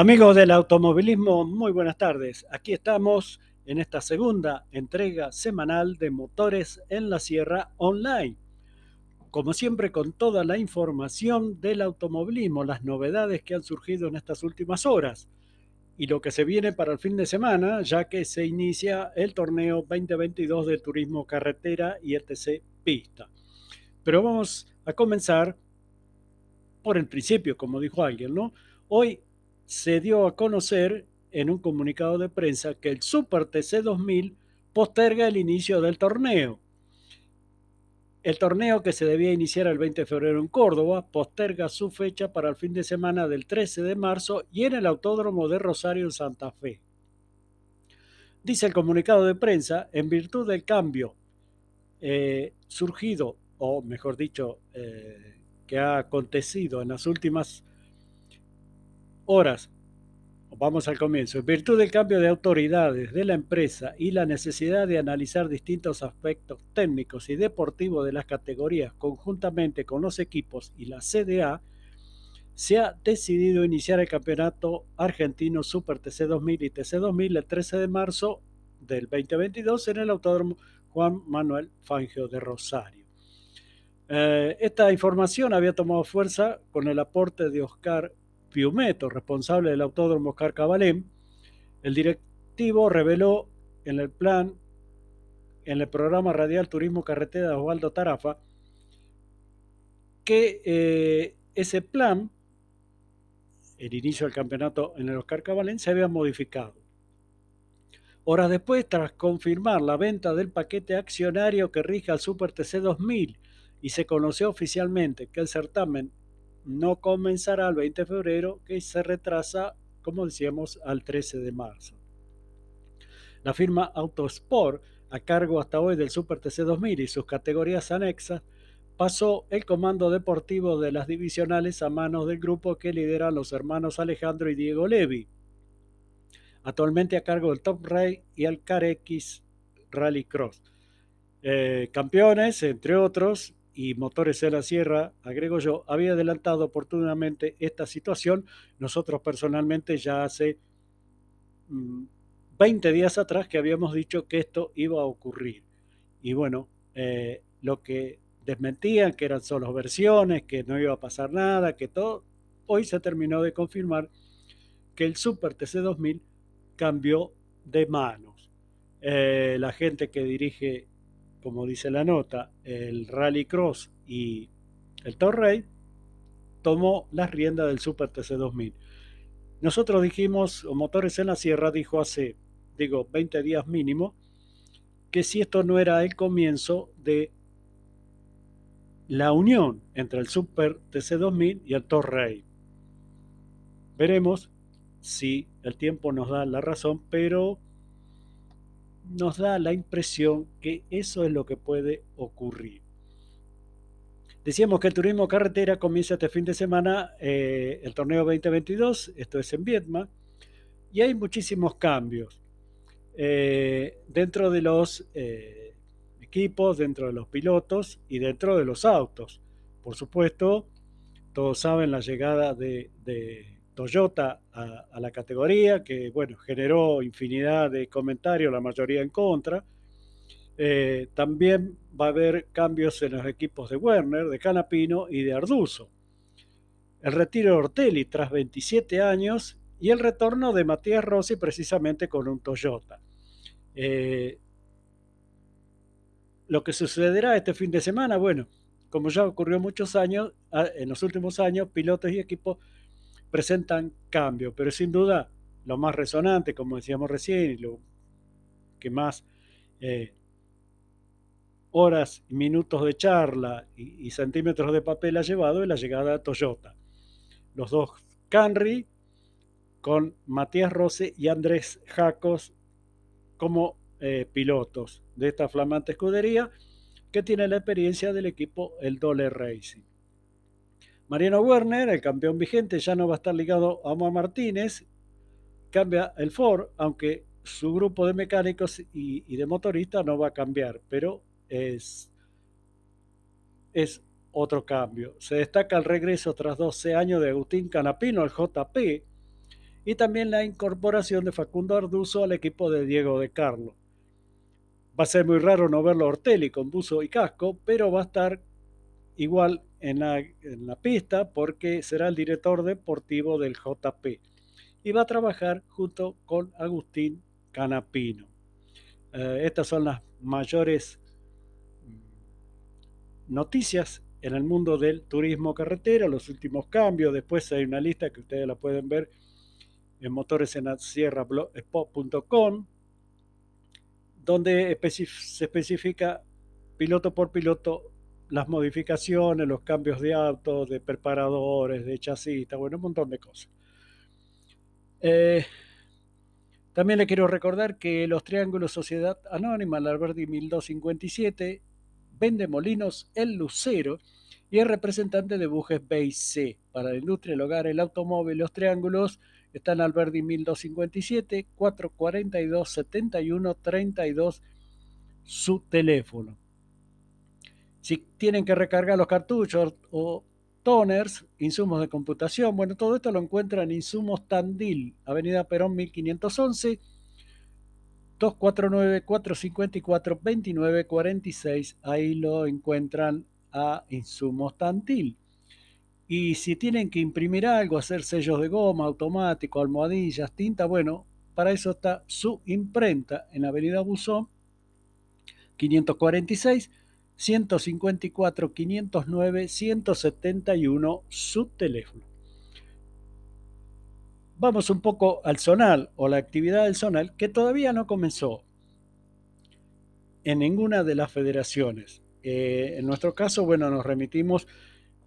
Amigos del automovilismo, muy buenas tardes. Aquí estamos en esta segunda entrega semanal de Motores en la Sierra Online. Como siempre, con toda la información del automovilismo, las novedades que han surgido en estas últimas horas y lo que se viene para el fin de semana, ya que se inicia el torneo 2022 de turismo carretera y ETC pista. Pero vamos a comenzar por el principio, como dijo alguien, ¿no? Hoy se dio a conocer en un comunicado de prensa que el Super TC 2000 posterga el inicio del torneo. El torneo que se debía iniciar el 20 de febrero en Córdoba posterga su fecha para el fin de semana del 13 de marzo y en el Autódromo de Rosario en Santa Fe. Dice el comunicado de prensa, en virtud del cambio eh, surgido, o mejor dicho, eh, que ha acontecido en las últimas horas, vamos al comienzo, en virtud del cambio de autoridades de la empresa y la necesidad de analizar distintos aspectos técnicos y deportivos de las categorías conjuntamente con los equipos y la CDA, se ha decidido iniciar el campeonato argentino Super TC 2000 y TC 2000 el 13 de marzo del 2022 en el Autódromo Juan Manuel Fangio de Rosario. Eh, esta información había tomado fuerza con el aporte de Oscar Piumeto, responsable del Autódromo Oscar Cabalén. El directivo reveló en el plan, en el programa radial Turismo Carretera de Osvaldo Tarafa, que eh, ese plan, el inicio del campeonato en el Oscar Cabalén, se había modificado. Horas después, tras confirmar la venta del paquete accionario que rige al Super TC 2000 y se conoció oficialmente que el certamen no comenzará el 20 de febrero, que se retrasa, como decíamos, al 13 de marzo. La firma Autosport, a cargo hasta hoy del Super TC 2000 y sus categorías anexas, pasó el comando deportivo de las divisionales a manos del grupo que lideran los hermanos Alejandro y Diego Levi. Actualmente a cargo del Top Ray y el Carex Rally Cross. Eh, campeones, entre otros, y Motores de la Sierra, agrego yo, había adelantado oportunamente esta situación. Nosotros personalmente ya hace 20 mm, días atrás que habíamos dicho que esto iba a ocurrir. Y bueno, eh, lo que desmentían, que eran solo versiones, que no iba a pasar nada, que todo, hoy se terminó de confirmar que el Super TC2000 cambió de manos. Eh, la gente que dirige como dice la nota, el Rally Cross y el Torrey, tomó las riendas del Super TC 2000. Nosotros dijimos, o Motores en la Sierra dijo hace, digo, 20 días mínimo, que si esto no era el comienzo de la unión entre el Super TC 2000 y el Torrey. Veremos si el tiempo nos da la razón, pero nos da la impresión que eso es lo que puede ocurrir. Decíamos que el turismo carretera comienza este fin de semana eh, el torneo 2022, esto es en Vietnam, y hay muchísimos cambios eh, dentro de los eh, equipos, dentro de los pilotos y dentro de los autos. Por supuesto, todos saben la llegada de Toyota a, la categoría, que bueno, generó infinidad de comentarios, la mayoría en contra. Eh, también va a haber cambios en los equipos de Werner, de Canapino y de Arduzo. El retiro de Ortelli tras 27 años y el retorno de Matías Rossi precisamente con un Toyota. Eh, lo que sucederá este fin de semana, bueno, como ya ocurrió muchos años, ah, en los últimos años, pilotos y equipos presentan cambio, pero sin duda lo más resonante, como decíamos recién, y lo que más eh, horas y minutos de charla y, centímetros de papel ha llevado es la llegada de Toyota. Los dos Canry con Matías Rose y Andrés Jacos como eh, pilotos de esta flamante escudería que tiene la experiencia del equipo el Dole Racing. Mariano Werner, el campeón vigente, ya no va a estar ligado a Omar Martínez. Cambia el Ford, aunque su grupo de mecánicos y, de motoristas no va a cambiar, pero es, otro cambio. Se destaca el regreso tras 12 años de Agustín Canapino, el JP, y también la incorporación de Facundo Arduzo al equipo de Diego de Carlo. Va a ser muy raro no verlo a Ortelli con buzo y casco, pero va a estar igual en la, pista porque será el director deportivo del JP y va a trabajar junto con Agustín Canapino. Eh, estas son las mayores mm, noticias en el mundo del turismo carretera, los últimos cambios. Después hay una lista que ustedes la pueden ver en motoresenasierra.com, donde se especifica piloto por piloto las modificaciones, los cambios de auto, de preparadores, de chasis, bueno, un montón de cosas. Eh, también le quiero recordar que los Triángulos Sociedad Anónima, la Alberdi 1257, vende molinos El Lucero y es representante de bujes B y C. Para la industria, el hogar, el automóvil, los triángulos, están Alberdi 1257, 442 71 32, su teléfono. Si tienen que recargar los cartuchos o toners, insumos de computación. Bueno, todo esto lo encuentran en Insumos Tandil, Avenida Perón 1511, 249-454-2946. Ahí lo encuentran a Insumos Tandil. Y si tienen que imprimir algo, hacer sellos de goma, automático, almohadillas, tinta, bueno, para eso está su imprenta en Avenida Buzón 546 154 509 171 su teléfono. Vamos un poco al zonal o la actividad del zonal que todavía no comenzó en ninguna de las federaciones. Eh, en nuestro caso, bueno, nos remitimos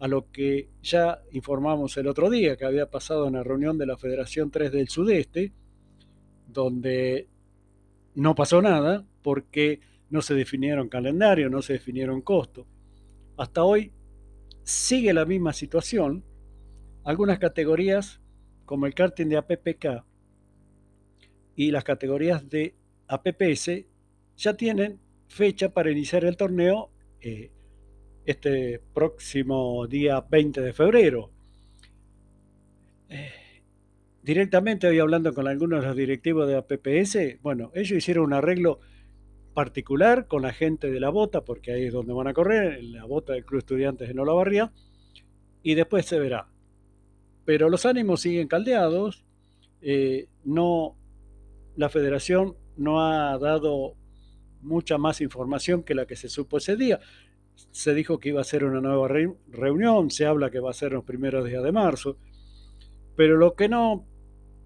a lo que ya informamos el otro día, que había pasado en la reunión de la Federación 3 del Sudeste, donde no pasó nada porque no se definieron calendario, no se definieron costos. Hasta hoy sigue la misma situación. Algunas categorías, como el karting de APPK y las categorías de APPS, ya tienen fecha para iniciar el torneo eh, este próximo día 20 de febrero. Eh, directamente hoy hablando con algunos de los directivos de APPS, bueno, ellos hicieron un arreglo particular con la gente de la bota, porque ahí es donde van a correr, en la bota del Club Estudiantes de Olavarría, y después se verá. Pero los ánimos siguen caldeados, eh, no, la federación no ha dado mucha más información que la que se supo ese día. Se dijo que iba a ser una nueva reunión, se habla que va a ser los primeros días de marzo, pero lo que no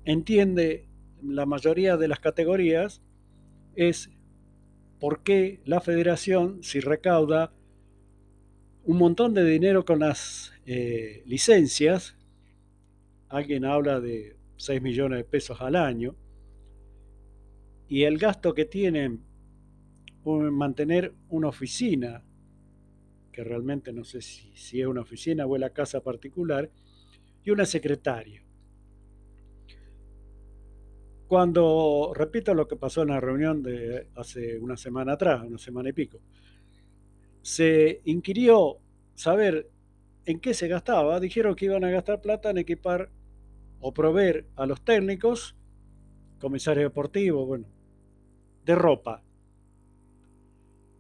entiende la mayoría de las categorías es por qué la federación, si recauda un montón de dinero con las eh, licencias, alguien habla de 6 millones de pesos al año, y el gasto que tienen en mantener una oficina, que realmente no sé si, si es una oficina o es la casa particular, y una secretaria. Cuando, repito lo que pasó en la reunión de hace una semana atrás, una semana y pico, se inquirió saber en qué se gastaba, dijeron que iban a gastar plata en equipar o proveer a los técnicos, comisarios deportivos, bueno, de ropa.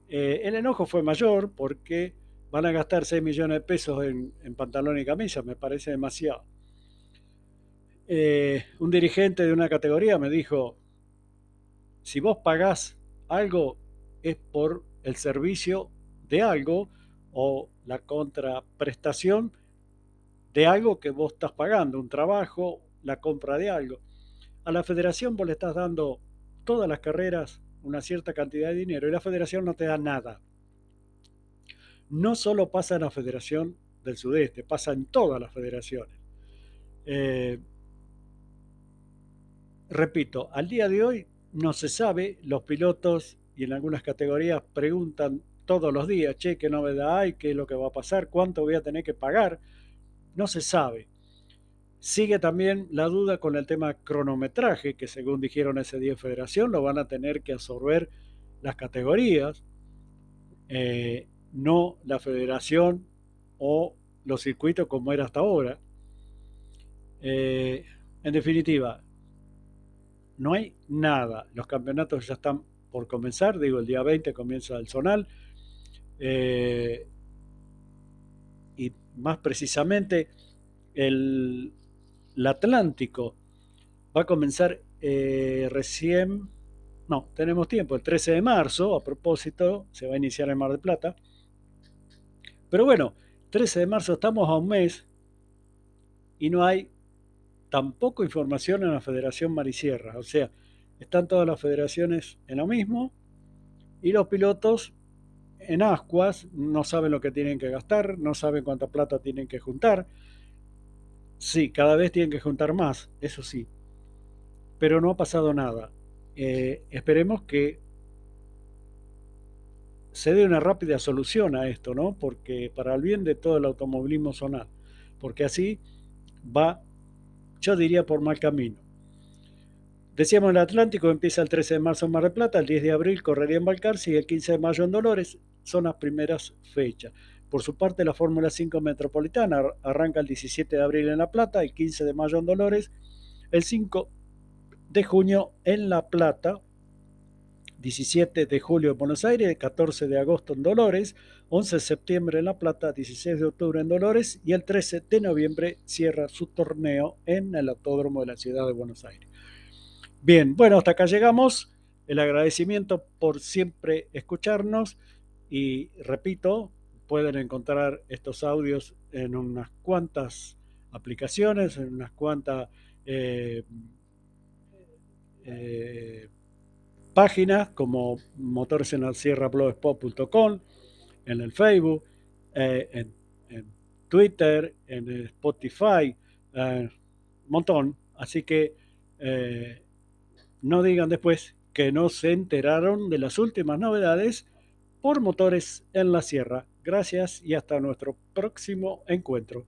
Eh, el enojo fue mayor porque van a gastar 6 millones de pesos en, en pantalón y camisa, me parece demasiado. Eh, un dirigente de una categoría me dijo, si vos pagás algo es por el servicio de algo o la contraprestación de algo que vos estás pagando, un trabajo, la compra de algo. A la federación vos le estás dando todas las carreras una cierta cantidad de dinero y la federación no te da nada. No solo pasa en la federación del sudeste, pasa en todas las federaciones. Eh, repito, al día de hoy no se sabe, los pilotos y en algunas categorías preguntan todos los días, che, qué novedad hay, qué es lo que va a pasar, cuánto voy a tener que pagar, no se sabe. Sigue también la duda con el tema cronometraje, que según dijeron ese día en Federación, lo van a tener que absorber las categorías, eh, no la federación o los circuitos como era hasta ahora. Eh, En definitiva, no hay nada. Los campeonatos ya están por comenzar, digo, el día 20 comienza el zonal. Eh, y más precisamente, el, Atlántico va a comenzar eh, recién, no, tenemos tiempo, el 13 de marzo, a propósito, se va a iniciar en Mar del Plata. Pero bueno, 13 de marzo estamos a un mes y no hay tampoco información en la Federación Marisierra. O sea, están todas las federaciones en lo mismo y los pilotos en ascuas no saben lo que tienen que gastar, no saben cuánta plata tienen que juntar. Sí, cada vez tienen que juntar más, eso sí, pero no ha pasado nada. Eh, esperemos que se dé una rápida solución a esto, ¿no? Porque para el bien de todo el automovilismo zonal, porque así va, yo diría, por mal camino. Decíamos el Atlántico empieza el 13 de marzo en Mar del Plata, el 10 de abril correría en Balcarce y el 15 de mayo en Dolores, son las primeras fechas. Por su parte, la Fórmula 5 Metropolitana arranca el 17 de abril en La Plata, el 15 de mayo en Dolores, el 5 de junio en La Plata, 17 de julio en Buenos Aires, 14 de agosto en Dolores, 11 de septiembre en La Plata, 16 de octubre en Dolores y el 13 de noviembre cierra su torneo en el Autódromo de la Ciudad de Buenos Aires. Bien, bueno, hasta acá llegamos. El agradecimiento por siempre escucharnos y repito, pueden encontrar estos audios en unas cuantas aplicaciones, en unas cuantas eh, eh, páginas como motoresenalsierrablogspot.com, en el Facebook, eh, en, Twitter, en Spotify, un montón. Así que no digan después que no se enteraron de las últimas novedades por Motores en la Sierra. Gracias y hasta nuestro próximo encuentro.